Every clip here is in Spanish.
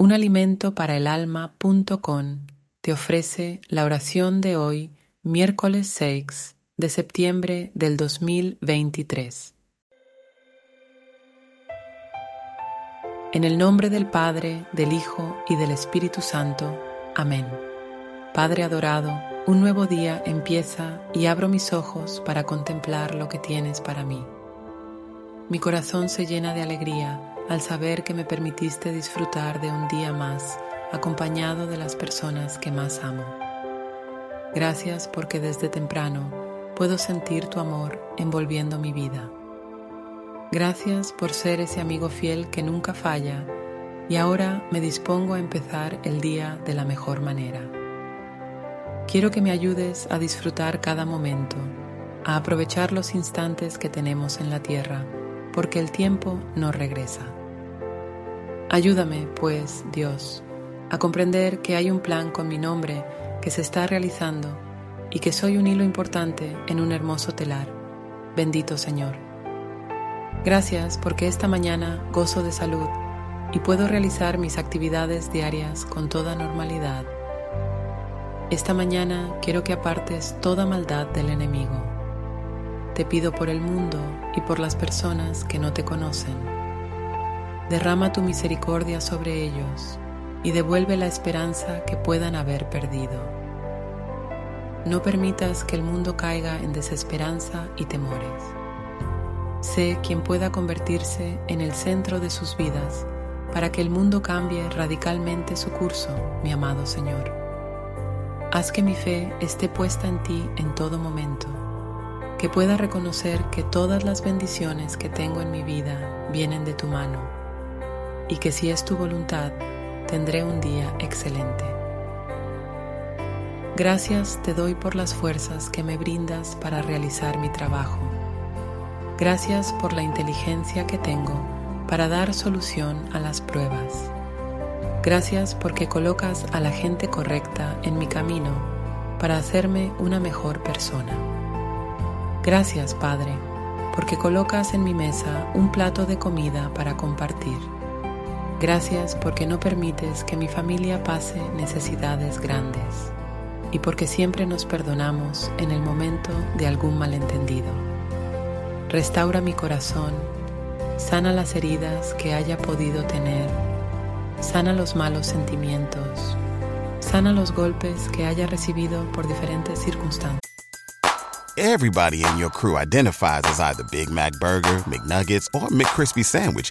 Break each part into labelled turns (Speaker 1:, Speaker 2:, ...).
Speaker 1: Un para el te ofrece la oración de hoy, miércoles 6 de septiembre del 2023. En el nombre del Padre, del Hijo y del Espíritu Santo. Amén. Padre adorado, un nuevo día empieza y abro mis ojos para contemplar lo que tienes para mí. Mi corazón se llena de alegría al saber que me permitiste disfrutar de un día más acompañado de las personas que más amo. Gracias porque desde temprano puedo sentir tu amor envolviendo mi vida. Gracias por ser ese amigo fiel que nunca falla y ahora me dispongo a empezar el día de la mejor manera. Quiero que me ayudes a disfrutar cada momento, a aprovechar los instantes que tenemos en la tierra, porque el tiempo no regresa. Ayúdame, pues, Dios, a comprender que hay un plan con mi nombre que se está realizando y que soy un hilo importante en un hermoso telar. Bendito Señor. Gracias porque esta mañana gozo de salud y puedo realizar mis actividades diarias con toda normalidad. Esta mañana quiero que apartes toda maldad del enemigo. Te pido por el mundo y por las personas que no te conocen derrama tu misericordia sobre ellos y devuelve la esperanza que puedan haber perdido. No permitas que el mundo caiga en desesperanza y temores. Sé quien pueda convertirse en el centro de sus vidas para que el mundo cambie radicalmente su curso, mi amado Señor. Haz que mi fe esté puesta en ti en todo momento, que pueda reconocer que todas las bendiciones que tengo en mi vida vienen de tu mano y que si es tu voluntad, tendré un día excelente. Gracias te doy por las fuerzas que me brindas para realizar mi trabajo. Gracias por la inteligencia que tengo para dar solución a las pruebas. Gracias porque colocas a la gente correcta en mi camino para hacerme una mejor persona. Gracias, Padre, porque colocas en mi mesa un plato de comida para compartir. Gracias porque no permites que mi familia pase necesidades grandes y porque siempre nos perdonamos en el momento de algún malentendido. Restaura mi corazón, sana las heridas que haya podido tener, sana los malos sentimientos, sana los golpes que haya recibido por diferentes circunstancias.
Speaker 2: Everybody in your crew identifies as either Big Mac Burger, McNuggets, or McCrispy Sandwich.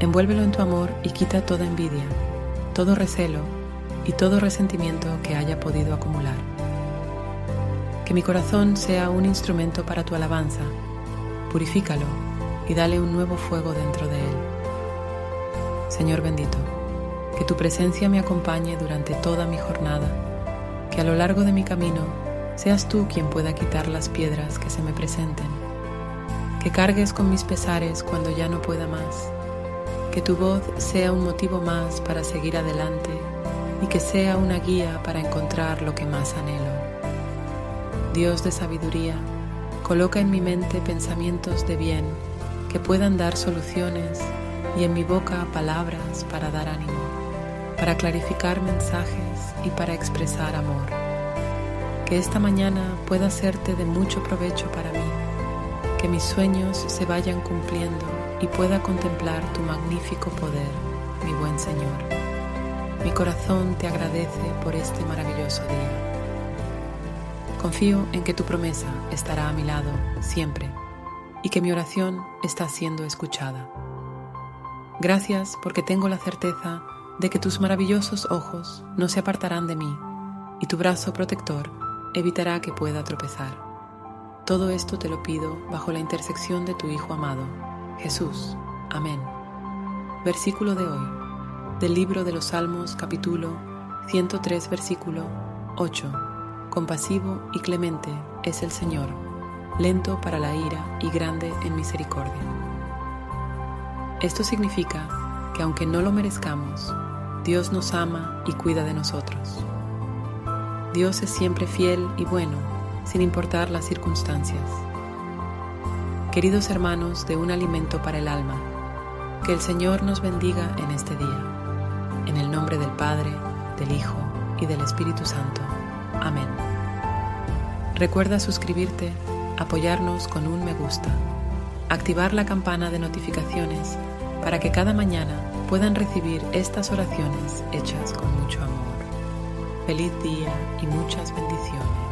Speaker 1: Envuélvelo en tu amor y quita toda envidia, todo recelo y todo resentimiento que haya podido acumular. Que mi corazón sea un instrumento para tu alabanza. Purifícalo y dale un nuevo fuego dentro de él. Señor bendito, que tu presencia me acompañe durante toda mi jornada, que a lo largo de mi camino seas tú quien pueda quitar las piedras que se me presenten, que cargues con mis pesares cuando ya no pueda más, que tu voz sea un motivo más para seguir adelante y que sea una guía para encontrar lo que más anhelo. Dios de sabiduría, coloca en mi mente pensamientos de bien que puedan dar soluciones y en mi boca palabras para dar ánimo, para clarificar mensajes y para expresar amor. Que esta mañana pueda serte de mucho provecho para mí, que mis sueños se vayan cumpliendo y pueda contemplar tu magnífico poder, mi buen Señor. Mi corazón te agradece por este maravilloso día. Confío en que tu promesa estará a mi lado siempre y que mi oración está siendo escuchada. Gracias porque tengo la certeza de que tus maravillosos ojos no se apartarán de mí y tu brazo protector evitará que pueda tropezar. Todo esto te lo pido bajo la intersección de tu Hijo amado, Jesús. Amén. Versículo de hoy, del libro de los Salmos capítulo 103 versículo 8. Compasivo y clemente es el Señor, lento para la ira y grande en misericordia. Esto significa que aunque no lo merezcamos, Dios nos ama y cuida de nosotros. Dios es siempre fiel y bueno, sin importar las circunstancias. Queridos hermanos de un alimento para el alma, que el Señor nos bendiga en este día. En el nombre del Padre, del Hijo y del Espíritu Santo. Amén. Recuerda suscribirte, apoyarnos con un me gusta, activar la campana de notificaciones para que cada mañana puedan recibir estas oraciones hechas con mucho amor. Feliz día y muchas bendiciones.